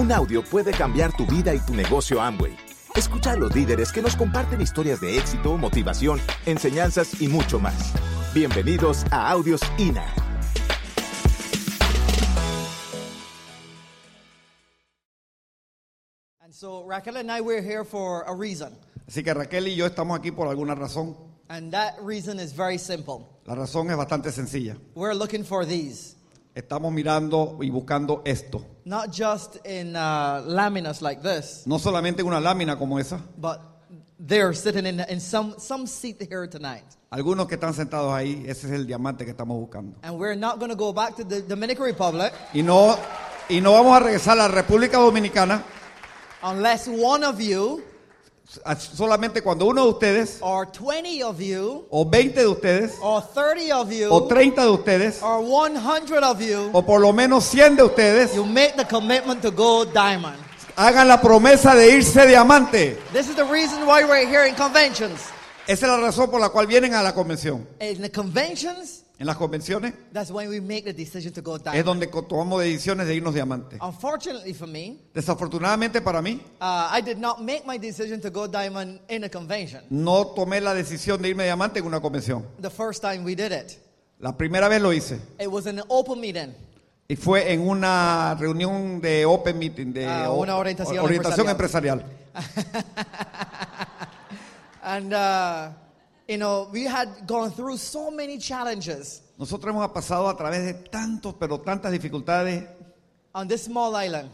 Un audio puede cambiar tu vida y tu negocio Amway. Escucha a los líderes que nos comparten historias de éxito, motivación, enseñanzas y mucho más. Bienvenidos a Audios INA. And so Raquel and I, we're here for a reason. Así que Raquel y yo estamos aquí por alguna razón. And that reason is very simple. La razón es bastante sencilla. We're looking for these. Estamos mirando y buscando esto. Not just in uh, laminas like this, No solamente en una lámina como esa. but they're sitting in, in some, some seat here tonight. Algunos que están sentados ahí, ese es el diamante que estamos buscando. And we're not going to go back to the Dominican Republic Y no, y no vamos a regresar a la República Dominicana unless one of you solamente cuando uno de ustedes, or 20 of you o 20 de ustedes, or 30 of you o 30 de ustedes, or 100 of you, o por lo menos 100 de ustedes, you make the commitment to go diamond. hagan la promesa de irse diamante. This is the reason why we're here in conventions. Esa es la razón por la cual vienen a la convención. In the conventions, En las convenciones that's when we make the decision to go es diamond. donde co- tomamos decisiones de irnos diamante. Unfortunately for me, Desafortunadamente para mí, uh, I did not make my decision to go diamond in a convention. no tomé la decisión de irme diamante en una convención. The first time we did it, La primera vez lo hice it was an open meeting. y fue en una reunión de open meeting, de Ah, o- una orientación orientación empresarial. And, uh, you know, we had gone through so many challenges Nosotros hemos pasado a través de tantos, pero tantas dificultades on this small island.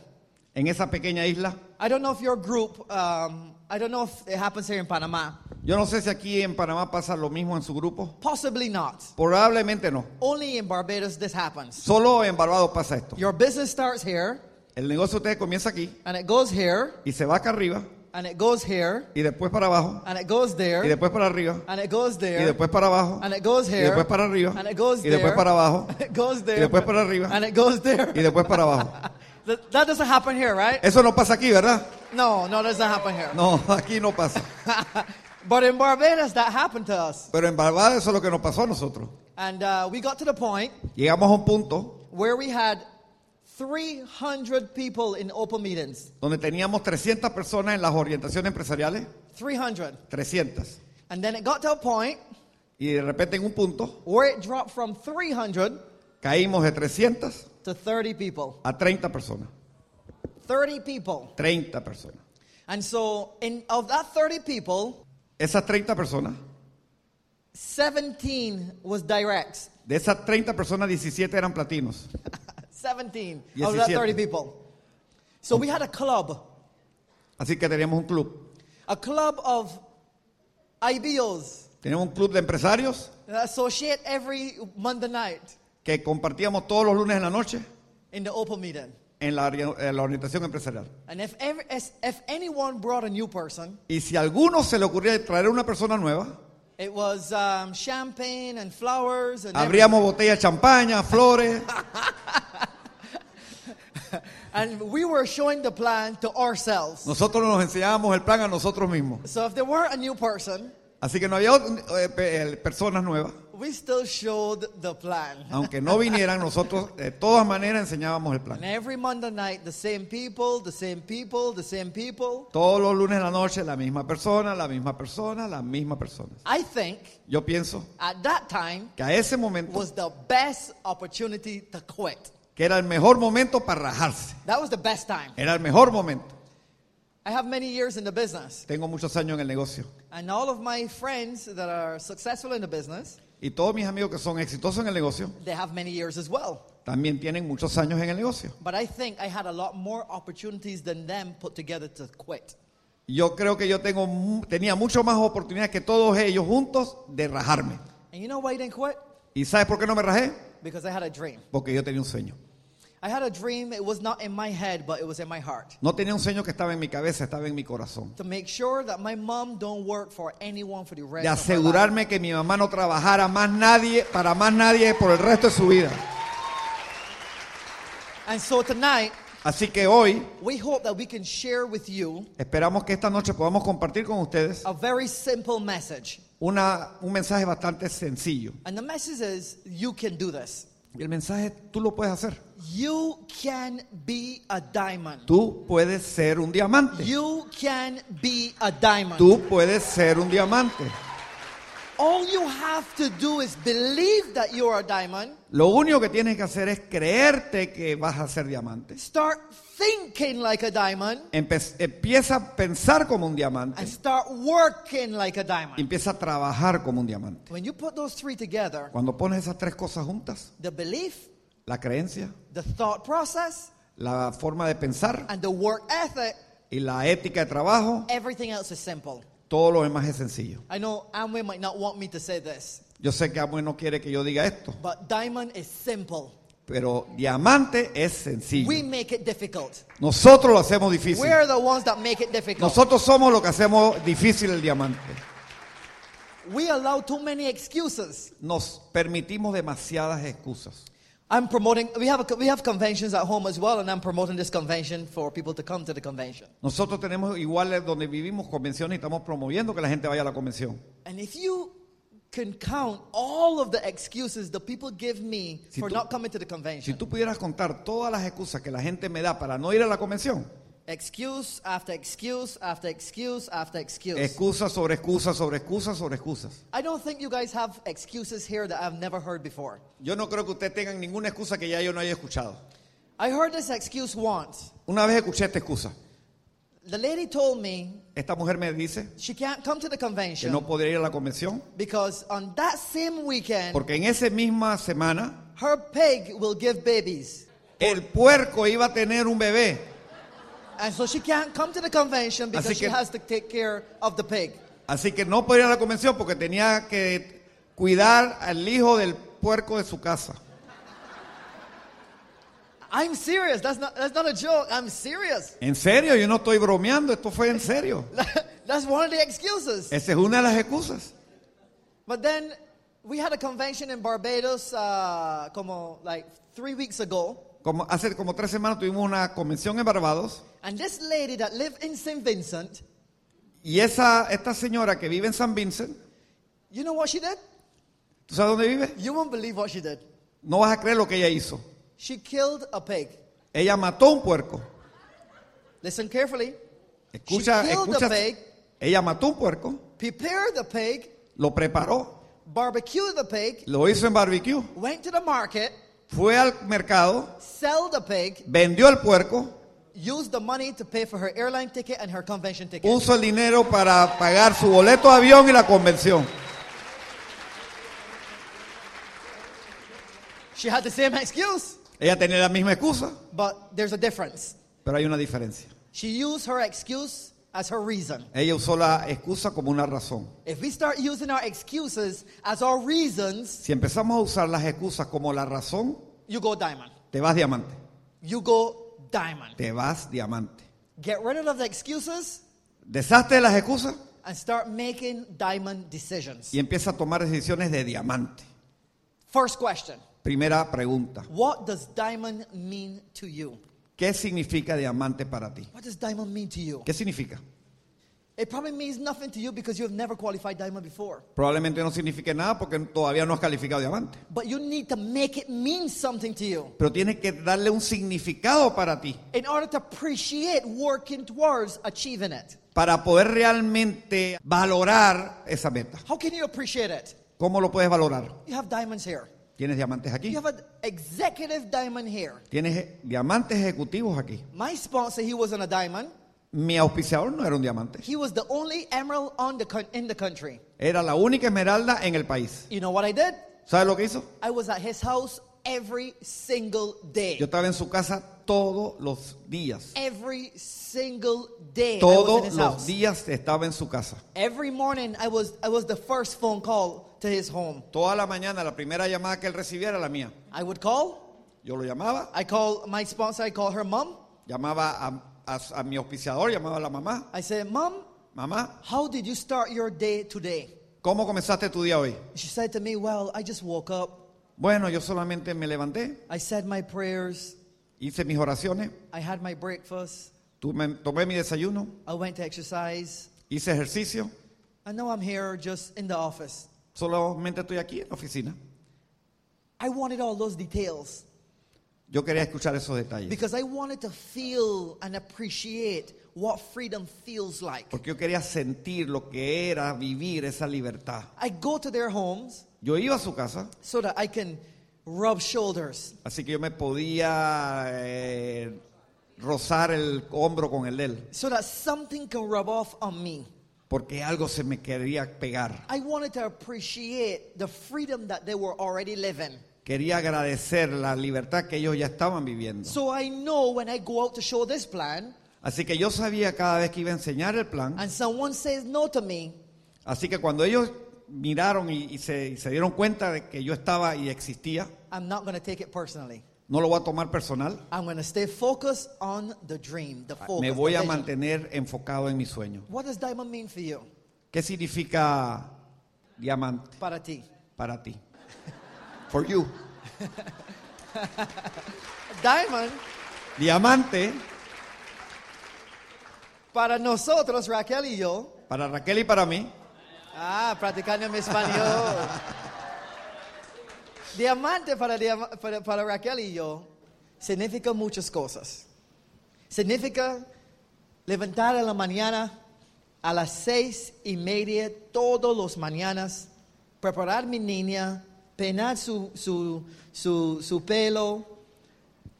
en esa pequeña isla. I don't know if your group, um, I don't know if it happens here in Panama. Yo no sé si aquí en Panamá pasa lo mismo en su grupo. Possibly not. Probablemente no. Only in Barbados this happens. Solo en Barbados pasa esto. Your business starts here, El negocio de ustedes comienza aquí and it goes here, y se va acá arriba and it goes here, y después para abajo and it goes y there, después para arriba and it goes y there, después para abajo and it goes y here, después para arriba and it goes y después there, para abajo and it goes y there, después para arriba and it goes there. y después para abajo. That, that doesn't happen here, right? Eso no pasa aquí, ¿verdad? No, no, that doesn't happen here. No, aquí no pasa. But in Barbados, that happened to us. Pero en Barbados eso es lo que nos pasó a nosotros. And uh, we got to the point Llegamos a un punto where we had 300 people in open meetings. donde teníamos 300 personas en las orientaciones empresariales, 300. 300. And then it got to a point Y de repente en un punto where it dropped from 300 caímos de 300 to 30 people. a 30 personas. 30 people. 30 personas. And so, in, of that 30 people, Esas 30 personas, 17 was directs. de esas 30 personas, 17 eran platinos. 17 of that 17. 30 people. So we had a club, Así que teníamos un club. a club of IBOs Teníamos un club de empresarios that associate every Monday night que compartíamos todos los lunes en la noche in the open meeting. en la, ori- en la orientación empresarial. And if, ever, if anyone brought a new person, Y si a alguno se le ocurría traer una persona nueva, it was um, champagne and flowers and abríamos botellas de champaña, flores, everything. and we were showing the plan to ourselves. nosotros nos enseñábamos el plan a nosotros mismos. So if there were a new person, Así que no había eh, pe- personas nuevas, we still showed the plan. aunque no vinieran, nosotros de todas maneras enseñábamos el And plan. every Monday night, the same people, the same people, the same people. Todos los lunes en la noche, la misma persona, la misma persona, la misma persona. I think Yo pienso at that time que a ese momento, was the best opportunity to quit. Que era el mejor momento para rajarse. That was the best time. Era el mejor momento. I have many years in the business, Tengo muchos años en el negocio. and all of my friends that are successful in the business, Y todos mis amigos que son exitosos en el negocio they have many years as well. también tienen muchos años en el negocio. But I think I had a lot more opportunities than them put together to quit. Yo creo que yo tengo, mu- tenía mucho más oportunidades que todos ellos juntos de rajarme. And you know why I didn't quit? ¿Y sabes por qué no me rajé? Because I had a dream. Porque yo tenía un sueño. I had a dream, it was not in my head, but it was in my heart. No tenía un sueño que estaba en mi cabeza, estaba en mi corazón. To make sure that my mom don't work for anyone for the rest De of her life. asegurarme que mi mamá no trabajara más nadie, para más nadie por el resto de su vida. And so tonight, Así que hoy we hope that we can share with you esperamos que esta noche podamos compartir con ustedes a very simple message. una, un mensaje bastante sencillo. And the message is you can do this. Y el mensaje, tú lo puedes hacer. You can be a diamond. Tú puedes ser un diamante. You can be a diamond. Tú puedes ser un diamante. All you have to do is believe that you're a diamond. Lo único que tienes que hacer es creerte que vas a ser diamante. Start thinking like a diamond Empe- empieza a pensar como un diamante. and start working like a Y diamond. empieza a trabajar como un diamante. When you put those three together, Cuando pones esas tres cosas juntas, the belief, la creencia, the thought process, la forma de pensar and the work ethic, y la ética de trabajo, everything else is simple. todo lo demás es sencillo. I know Amway might not want me to say this, Yo sé que Amway no quiere que yo diga esto, but diamond is simple. pero diamante es sencillo. We make it difficult. Nosotros lo hacemos difícil. We're the ones that make it difficult. Nosotros somos lo que hacemos difícil el diamante. We allow too many excuses. Nos permitimos demasiadas excusas. I'm promoting. We have a, we have conventions at home as well, and I'm promoting this convention for people to come to the convention. Nosotros tenemos iguales donde vivimos convenciones y estamos promoviendo que la gente vaya a la convención. And if you can count all of the excuses the people give me Si for tú- not coming to the Si convention, tú pudieras contar todas las excusas que la gente me da para no ir a la convención, excuse after excuse after excuse after excuse. excusas sobre excusas sobre excusas sobre excusas. I don't think you guys have excuses here that I've never heard before. Yo no creo que ustedes tengan ninguna excusa que ya yo no haya escuchado. I heard this excuse once. Una vez escuché esta excusa. The lady told me Esta mujer me dice she can't come to the que convention no podría ir a la convención because on that same weekend, porque en esa misma semana her pig will give babies. el puerco iba a tener un bebé. And so she can't come to the convention because Así she que- has to take care of the pig. Así que no podía ir a la convención porque tenía que cuidar al hijo del puerco de su casa. I'm serious. That's not, that's not a joke. I'm serious. En serio, yo no estoy bromeando, esto fue en serio. that's one of the excuses. Esa es una de las excusas. But then we had a convention in Barbados uh, como like three weeks ago. Como, hace como tres semanas tuvimos una convención en Barbados And this lady that lived in St. Vincent, y esa, esta señora que vive en San Vincent, you know what she did? ¿tú sabes dónde vive? You won't believe what she did. No vas a creer lo que ella hizo. She killed a pig. Ella mató un puerco. Listen carefully. Escucha, She killed escucha. pig. Ella mató un puerco, Prepared the pig, lo preparó, barbecued the pig, lo hizo en barbecue, went to the market, fue al mercado, sell the pig, vendió el puerco, used the money to pay for her airline ticket and her convention ticket. puso el dinero para pagar su boleto de avión y la convención. She had the same excuse, Ella tenía la misma excusa, but there's a difference. pero hay una diferencia. She used her excuse as her reason. Ella usó la excusa como una razón. If we start using our excuses as our reasons, Si empezamos a usar las excusas como la razón, you go diamond. te vas diamante. You go diamond. Te vas diamante. Get rid of the excuses Deshazte de las excusas and start making diamond decisions. y empieza a tomar decisiones de diamante. First question Primera pregunta. What does diamond mean to you? ¿Qué significa diamante para ti? What does diamond mean to you? ¿Qué significa? It probably means nothing to you because you have never qualified diamond before. Probablemente no signifique nada porque todavía no has calificado diamante. But you need to make it mean something to you Pero tienes que darle un significado para ti, in order to appreciate working towards achieving it. para poder realmente valorar esa meta. How can you appreciate it? ¿Cómo lo puedes valorar? You have diamonds here. Tienes diamantes aquí. You have an executive diamond here. Tienes diamantes ejecutivos aquí. My sponsor, he wasn't a diamond. Mi auspiciador no era un diamante. He was the only emerald on the in the country. Era la única esmeralda en el país. You know what I did? ¿Sabes lo que hizo? I was at his house every single day. Yo estaba en su casa todos los días. Every single day I was in Todos his los house. días estaba en su casa. Every morning I was I was the first phone call to his home. Toda la mañana la primera llamada que él recibiera era la mía. I would call. Yo lo llamaba, I call my sponsor. I call her mom. llamaba a, a- a mi auspiciador, llamaba a la mamá. I said, "Mom, Mamá, how did you start your day today?" ¿cómo comenzaste tu día hoy? She said to me, "Well, I just woke up. Bueno, yo solamente me levanté, I said my prayers. hice mis oraciones, I had my breakfast. tomé mi desayuno, I went to exercise, hice ejercicio. and now I'm here just in the office." Solamente estoy aquí en la oficina. I wanted all those details Yo quería escuchar esos detalles. because I wanted to feel and appreciate what freedom feels like. Porque yo quería sentir lo que era vivir esa libertad. I go to their homes Yo iba a su casa, so that I can rub shoulders, así que yo me podía eh, rozar el hombro con el de él. so that something can rub off on me. Porque algo se me quería pegar. I wanted to appreciate the freedom that they were already living. Quería agradecer la libertad que ellos ya estaban viviendo. So I know when I go out to show this plan Así que yo sabía cada vez que iba a enseñar el plan. and someone says no to me, Así que cuando ellos miraron y, y se, y se dieron cuenta de que yo estaba y existía, I'm not going to take it personally. no lo voy a tomar personal. I'm going to stay focused on the dream, the focus. Me the voy a vision. mantener enfocado en mi sueño. What does diamond mean for you? ¿Qué significa diamante Para ti. para ti? For you. Diamond, Diamante para nosotros, Raquel y yo, para Raquel y para mí. Ah, practicando mi español. Diamante para, para, Raquel y yo significa muchas cosas. Significa levantar en la mañana a las seis y media todos los mañanas, preparar mi niña, peinar su, su, su, su pelo,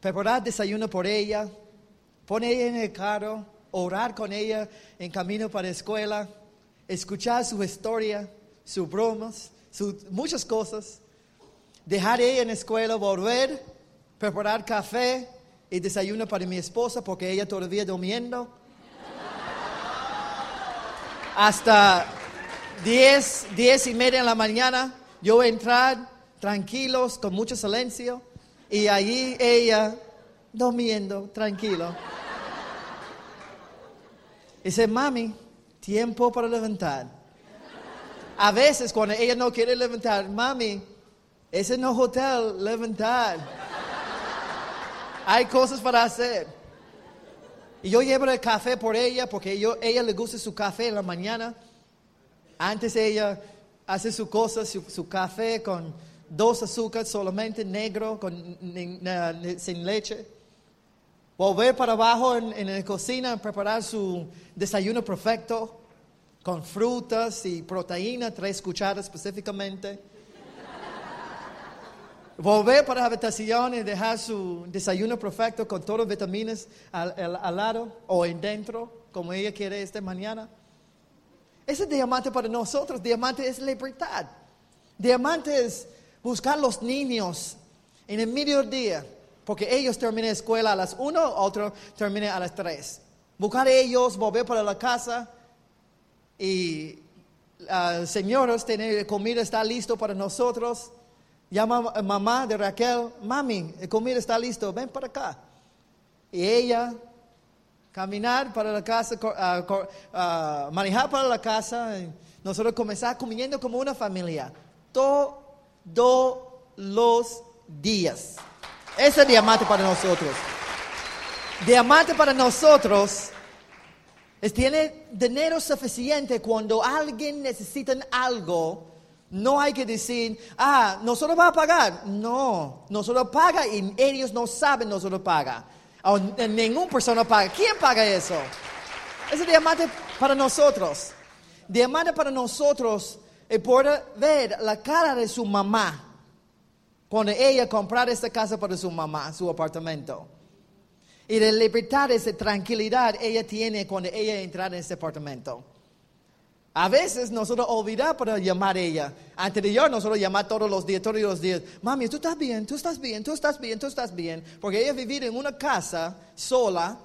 preparar desayuno por ella, poner ella en el carro, orar con ella en camino para la escuela, escuchar su historia, sus bromas, sus, muchas cosas, dejar ella en la escuela, volver, preparar café y desayuno para mi esposa porque ella todavía durmiendo. Hasta 10, 10 y media de la mañana, yo entrar tranquilos, con mucho silencio, y allí ella durmiendo, tranquilo. Dice, mami, tiempo para levantar. A veces cuando ella no quiere levantar, mami, ese no hotel, levantar. Hay cosas para hacer. Y yo llevo el café por ella porque yo, ella le gusta su café en la mañana. Antes ella hace su cosa, su, su café con dos azúcares solamente, negro, con, sin leche. Volver para abajo en, en la cocina, preparar su desayuno perfecto, con frutas y proteína, tres cucharas específicamente. Volver para la habitación y dejar su desayuno perfecto con todas las vitaminas al, al- al lado o en dentro, como ella quiere esta mañana. Ese diamante para nosotros, diamante es libertad. Diamante es buscar los niños en el mediodía, porque ellos terminan escuela a las 1, otro termina a las 3. Buscar ellos, volver para la casa y ah, señoras, tener comida está listo para nosotros. Llama a mamá de Raquel, mami, la comida está listo, ven para acá. Y ella caminar para la casa, ah, ah, manejar para la casa, nosotros comenzar comiendo como una familia, todos los días. Ese es diamante para nosotros. Diamante para nosotros es tener dinero suficiente cuando alguien necesita algo. No hay que decir, ah, nosotros va a pagar. No, nosotros paga y ellos no saben nosotros paga. O ninguna persona paga. ¿Quién paga eso? Ese diamante para nosotros. Diamante para nosotros es poder ver la cara de su mamá cuando ella comprar esta casa para su mamá, su apartamento. Y de libertad, esa tranquilidad ella tiene cuando ella entra en ese apartamento. A veces nosotros olvidamos para llamar a ella. Anterior nosotros llamar todos los días, todos los días. Mami, tú estás bien, tú estás bien, tú estás bien, tú estás bien. Porque ella vivir en una casa sola,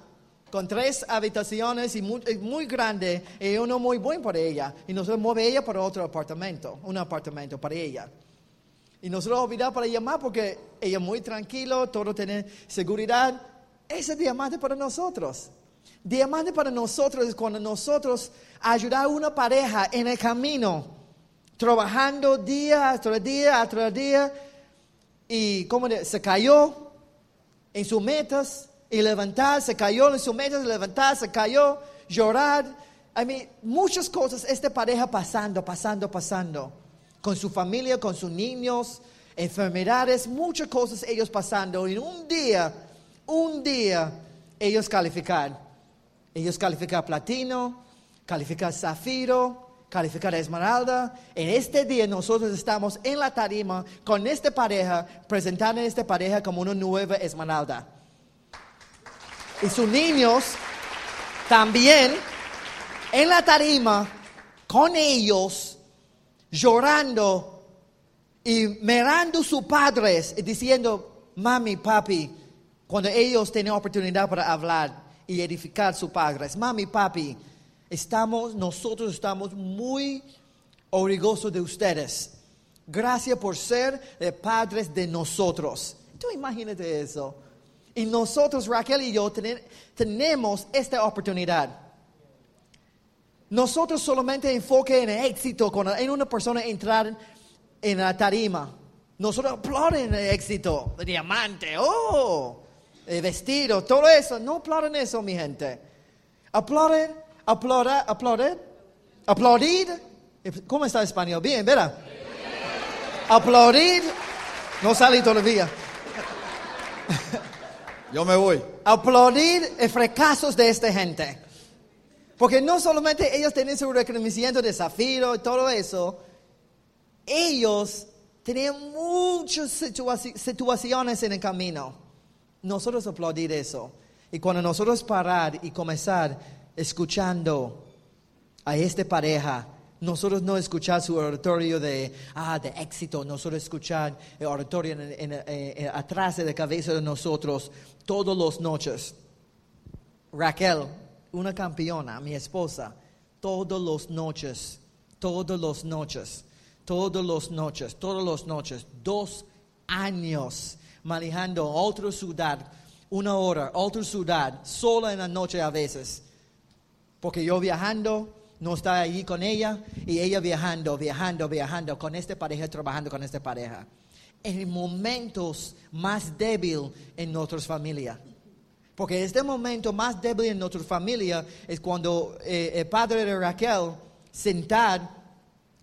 con tres habitaciones y muy, grande, y uno muy bueno para ella. Y nosotros mueve ella para otro apartamento, un apartamento para ella. Y nosotros olvidamos para llamar porque ella muy tranquilo, todo tiene seguridad. Ese es diamante para nosotros. Diamante para nosotros es cuando nosotros ayudar a una pareja en el camino, trabajando día tras día tras día, y como se cayó en sus metas y levantar, se cayó en sus metas, levantar, se cayó, llorar. I mean, muchas cosas esta pareja pasando, pasando, pasando. Con su familia, con sus niños, enfermedades, muchas cosas ellos pasando. Y un día, un día, ellos calificar. Ellos calificar platino, calificar zafiro, calificar esmeralda. En este día nosotros estamos en la tarima con esta pareja, presentando a esta pareja como una nueva esmeralda. Y sus niños también en la tarima con ellos llorando y mirando sus padres y diciendo, mami, papi, cuando ellos tienen oportunidad para hablar y edificar sus padres, mami, papi, estamos, nosotros estamos muy orgullosos de ustedes. Gracias por ser padres de nosotros. Tú imagínate eso. Y nosotros, Raquel y yo, tenemos esta oportunidad. Nosotros solamente enfoque en el éxito cuando hay una persona entrar en la tarima. Nosotros aplauden el éxito, el diamante, oh, el vestido, todo eso. No aplauden eso, mi gente. Aplauden, aplauden, aplauden, aplaudir. ¿Cómo está el español? Bien, ¿verdad? Aplaudir. No sale todavía. Yo me voy. Aplaudir el fracasos de esta gente. Porque no solamente ellos tienen su reconocimiento de zafiro y todo eso, ellos tenían muchas situaciones en el camino. Nosotros aplaudir eso. Y cuando nosotros parar y comenzar escuchando a esta pareja, nosotros no escuchar su oratorio de, ah, de éxito, nosotros escuchar el oratorio atrás de la cabeza de nosotros todas las noches. Raquel, una campeona, mi esposa, todas las noches, todas las noches, todas las noches, todas las noches, dos años manejando otra ciudad, una hora, otra ciudad, sola en la noche a veces. Porque yo viajando, no estaba allí con ella, y ella viajando, viajando, viajando, con esta pareja, trabajando con esta pareja. En momentos más débiles en nuestras familias porque este momento más débil en nuestra familia es cuando eh, el padre de Raquel sentar,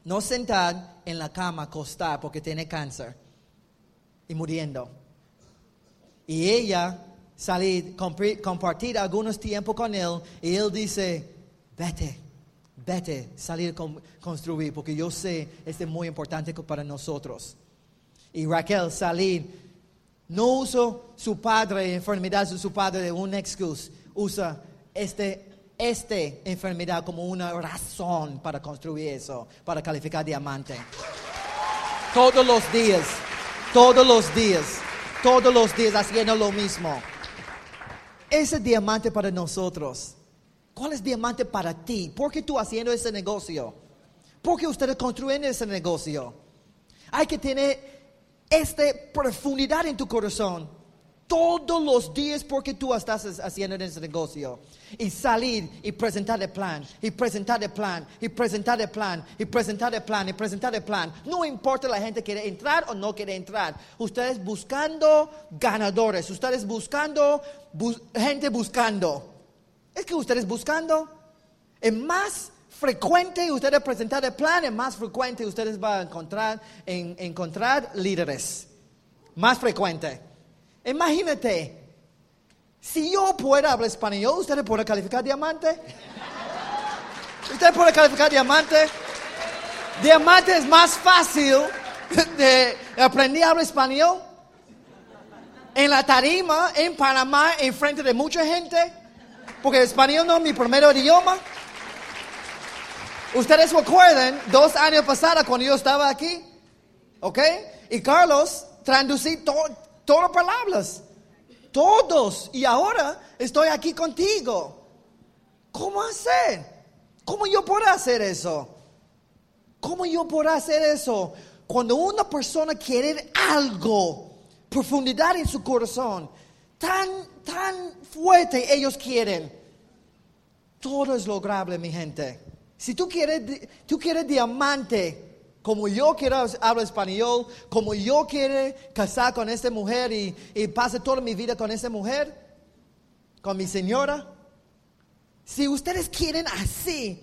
no sentar en la cama, acostar porque tiene cáncer y muriendo. Y ella salir, compartir algunos tiempos con él y él dice, vete, vete, salir a construir porque yo sé, este es muy importante para nosotros. Y Raquel salir no usa su padre, enfermedad de su padre de una excusa. Usa este, este enfermedad como una razón para construir eso, para calificar diamante. Todos los días, todos los días, todos los días haciendo lo mismo. Ese diamante para nosotros. ¿Cuál es diamante para ti? ¿Por qué tú haciendo ese negocio? ¿Por qué ustedes construyen ese negocio? Hay que tener esta profundidad en tu corazón todos los días porque tú estás haciendo ese negocio. Y salir y presentar el plan, y presentar el plan, y presentar el plan, y presentar el plan, y presentar el plan. No importa la gente quiere entrar o no quiere entrar. Ustedes buscando ganadores, ustedes buscando gente buscando. Es que ustedes buscando. Es más frecuente ustedes presentar el plan, más frecuente ustedes van a encontrar, en, encontrar líderes. Más frecuente. Imagínate, si yo puedo hablar español, ¿ustedes pueden calificar diamante? ¿Ustedes pueden calificar diamante? Diamante es más fácil de aprender a hablar español. En la tarima, en Panamá, en frente de mucha gente. Porque el español no es mi primer idioma. Ustedes recuerdan dos años pasados cuando yo estaba aquí, ¿ok? Y Carlos traducí todas las palabras, todos. Y ahora estoy aquí contigo. ¿Cómo hacer? ¿Cómo yo puedo hacer eso? ¿Cómo yo puedo hacer eso? Cuando una persona quiere algo, profundidad en su corazón, tan, tan fuerte ellos quieren, todo es lograble, mi gente. Si tú quieres, tú quieres diamante, como yo quiero hablar español, como yo quiero casar con esta mujer y, y pase toda mi vida con esta mujer, con mi señora. Si ustedes quieren así,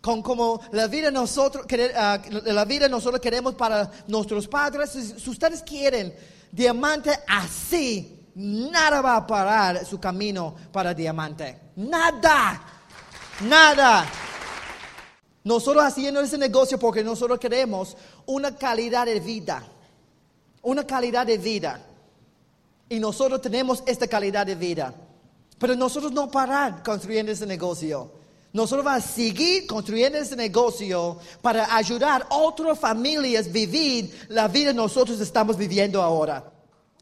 con como la vida nosotros ah, la vida nosotros queremos para nuestros padres. Si ustedes quieren diamante así, nada va a parar su camino para diamante. Nada, nada. Nosotros haciendo ese negocio porque nosotros queremos una calidad de vida, una calidad de vida. Y nosotros tenemos esta calidad de vida. Pero nosotros no parar construyendo ese negocio. Nosotros vamos a seguir construyendo ese negocio para ayudar a otras familias a vivir la vida que nosotros estamos viviendo ahora.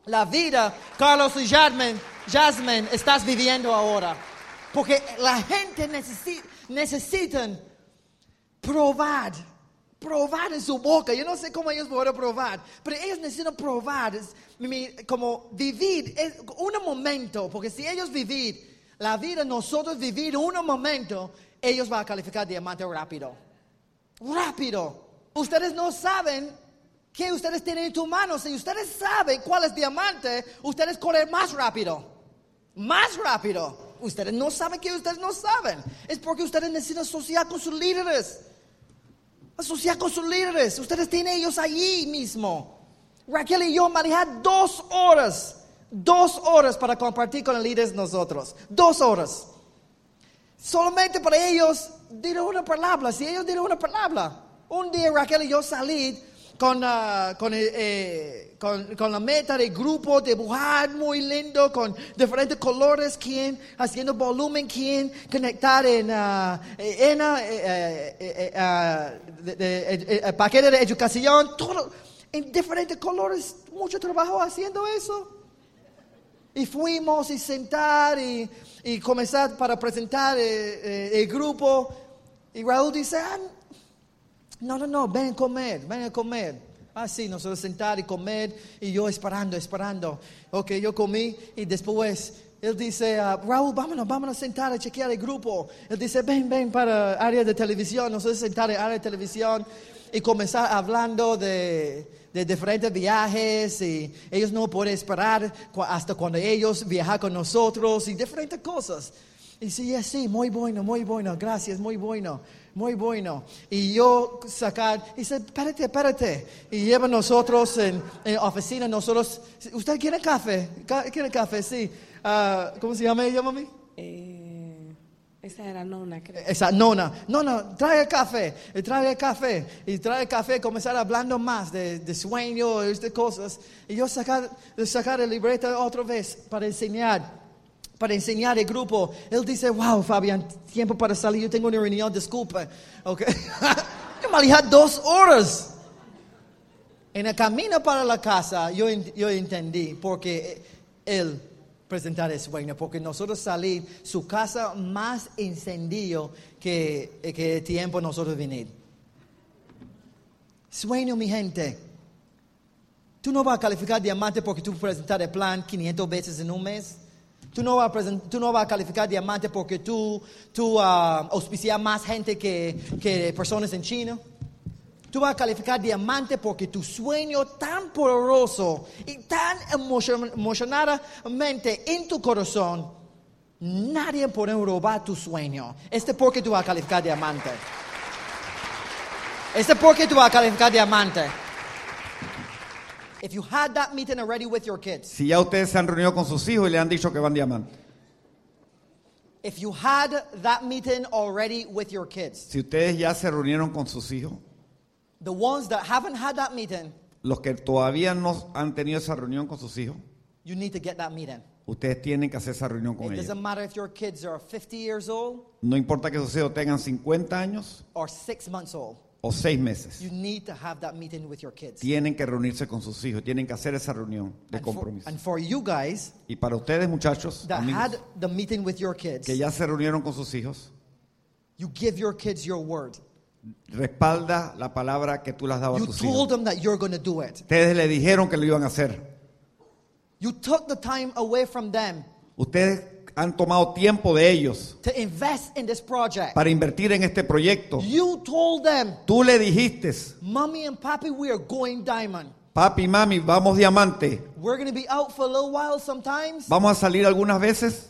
La vida, Carlos y Jasmine, Jasmine, estás viviendo ahora. Porque la gente necesi- necesitan probar, probar en su boca. Yo no sé cómo ellos pueden probar, pero ellos necesitan probar, como vivir un momento, porque si ellos vivir la vida, nosotros vivir un momento, ellos van a calificar diamante rápido. Rápido. Ustedes no saben que ustedes tienen en tu mano. Si ustedes saben cuál es diamante, ustedes corren más rápido. Más rápido. Ustedes no saben que ustedes no saben. Es porque ustedes necesitan asociar con sus líderes. Asociar con sus líderes. Ustedes tienen ellos allí mismo. Raquel y yo manejar dos horas. Dos horas para compartir con los líderes nosotros. Dos horas. Solamente para ellos dieron una palabra. Si ellos dieron una palabra. Un día Raquel y yo salí con, ah, con, eh, eh, con, con la meta de grupo, dibujar muy lindo, con diferentes colores, quien haciendo volumen, quien conectar en, ah, en de- paquete de educación, todo en diferentes colores, mucho trabajo haciendo eso. Y fuimos y sentar y, y comenzar para presentar eh, eh, el grupo. Y Raúl dice, "Ah, no, no, no, ven a comer, ven a comer. Así, nosotros sentar y comer y yo esperando, esperando. Ok, yo comí y después él dice, ah, Raúl, vámonos, vámonos a sentar a chequear el grupo. Él dice, ven, ven para área de televisión. Nosotros sentar en área de televisión y comenzar hablando de, de diferentes viajes y ellos no pueden esperar hasta cuando ellos viajan con nosotros y diferentes cosas. Y sí, sí, muy bueno, muy bueno, gracias, muy bueno, muy bueno. Y yo sacar, y dice, espérate, espérate. Y lleva nosotros en, en oficina, nosotros, ¿usted quiere café? Ca- ¿Quiere café? Sí. Ah, ¿Cómo se llama ella, mami? Eh, esa era nona, creo. Esa nona, nona, trae café, y trae café, y trae café, comenzar hablando más de, de sueños, de cosas. Y yo sacar, sacar el libreta otra vez para enseñar, para enseñar el grupo. Él dice, wow, Fabián, tiempo para salir, yo tengo una reunión, disculpe. Okay. yo manejé dos horas. En el camino para la casa, yo, yo entendí porque él presentar el sueño, porque nosotros salir su casa más encendido que, que el tiempo nosotros venir. Sueño, mi gente. Tú no vas a calificar diamante porque tú presentar el plan 500 veces en un mes. Tú no vas a, presen- tú no vas a calificar diamante porque tú, tú ah, auspicias más gente que, que personas en China. Tú vas a calificar diamante porque tu sueño tan poderoso y tan emocion- emocionadamente en tu corazón, nadie puede robar tu sueño. Este es porque tú vas a calificar diamante. Este es porque tú vas a calificar diamante. If you had that meeting already with your kids, Si ya ustedes se han reunido con sus hijos y le han dicho que van diamante. if you had that meeting already with your kids, Si ustedes ya se reunieron con sus hijos, the ones that haven't had that meeting, los que todavía no han tenido esa reunión con sus hijos, you need to get that meeting. ustedes tienen que hacer esa reunión con It ellos. doesn't matter if your kids are 50 years old No importa que sus hijos tengan 50 años or six months old. O 6 meses. You need to have that meeting with your kids. Tienen que reunirse con sus hijos, tienen que hacer esa reunión de And for, compromiso. and for you guys Y para ustedes, muchachos, that amigos, had the meeting with your kids, que ya se reunieron con sus hijos, you give your kids your word. respalda la palabra que tú le has dado a You tus told hijos. them that you're going to do it. Ustedes le dijeron que lo iban a hacer. You took the time away from them Ustedes han tomado tiempo de ellos to invest in this project. para invertir en este proyecto. You told them, Tú le dijiste, Mommy and Papi, we are going diamond. papi, mami, vamos diamante. We're going to be out for a little while sometimes. Vamos a salir algunas veces.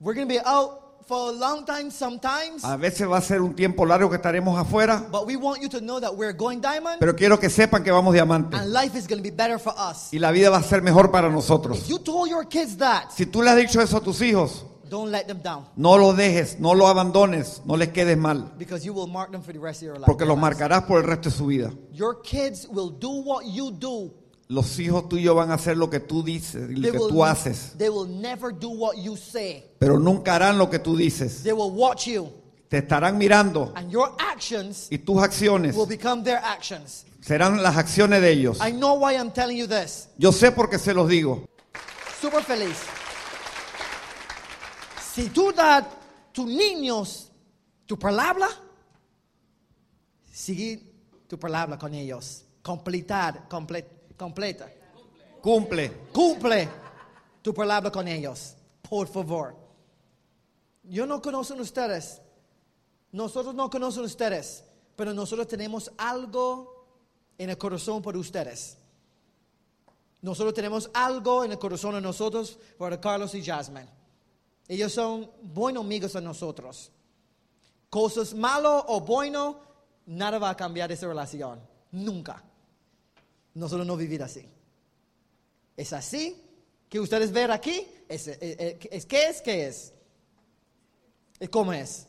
We're going to be out for a long time sometimes, A veces va a ser un tiempo largo que estaremos afuera, but we want you to know that we're going diamond pero quiero que sepan que vamos diamante. and life is going to be better for us. Y la vida va a ser mejor para nosotros. If you told your kids that, Si tú le has dicho eso a tus hijos, don't let them down no lo dejes, no lo abandones, no les quedes mal, because you will mark them for the rest of your life. porque los marcarás por el resto de su vida. Your kids will do what you do. Los hijos tuyos van a hacer lo que tú dices lo que will, tú haces, they will never do what you say. pero nunca harán lo que tú dices. They will watch you, Te estarán mirando and your actions y tus acciones will become their actions. serán las acciones de ellos. I know why I'm telling you this. Yo sé porque se los digo. Súper feliz. Si tú das tus niños tu palabra, sigue tu palabra con ellos. Completar, comple- completa. Cumple. Cumple tu palabra con ellos, por favor. Yo no conozco a ustedes. Nosotros no conocemos a ustedes, pero nosotros tenemos algo en el corazón por ustedes. Nosotros tenemos algo en el corazón de nosotros por Carlos y Jasmine. Ellos son buenos amigos de nosotros. Cosas malo o bueno, nada va a cambiar esa relación. Nunca. Nosotros no vivir así. Es así que ustedes ven aquí. Es, es, es- es- ¿Qué es? ¿Qué es? Como es.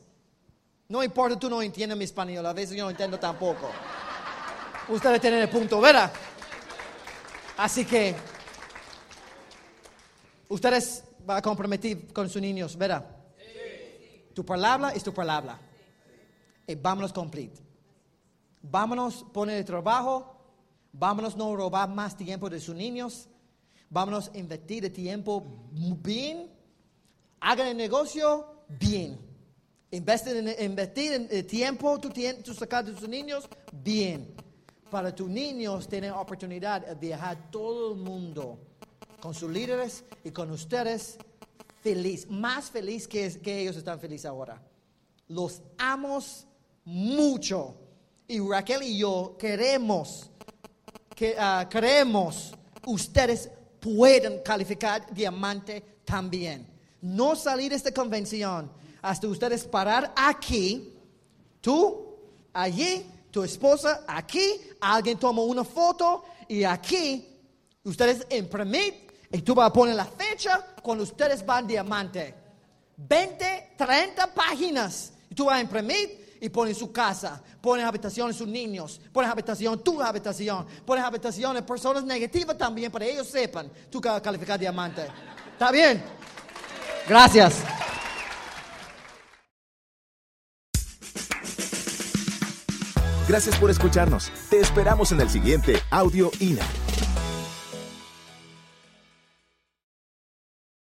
No importa, tú no entiendes mi español. A veces yo no entiendo tampoco. Ustedes tienen el punto, ¿verdad? Así que ustedes van a comprometer con sus niños, ¿verdad? Tu palabra es tu palabra. Y vámonos cumplir. Vámonos poner el trabajo. Vámonos no robar más tiempo de sus niños. Vámonos invertir el tiempo bien. Hagan el negocio bien. Investir en, el tiempo, tien- tú sacas de tus niños bien. Para tus niños tener oportunidad de viajar todo el mundo con sus líderes y con ustedes feliz, más feliz que, que ellos están felices ahora. Los amos mucho. Y Raquel y yo queremos que ah, creemos ustedes pueden calificar diamante también. No salir de esta convención hasta ustedes parar aquí, tú allí, tu esposa aquí, alguien toma una foto y aquí ustedes imprimir y tú vas a poner la fecha cuando ustedes van diamante. 20, 30 páginas. Y tú vas a imprimir y pones su casa, pones habitación de sus niños, pones habitación tu habitación, pones habitación de personas negativas también para que ellos sepan tú calificar diamante. ¿Está bien? Gracias. Gracias por escucharnos. Te esperamos en el siguiente Audio INA.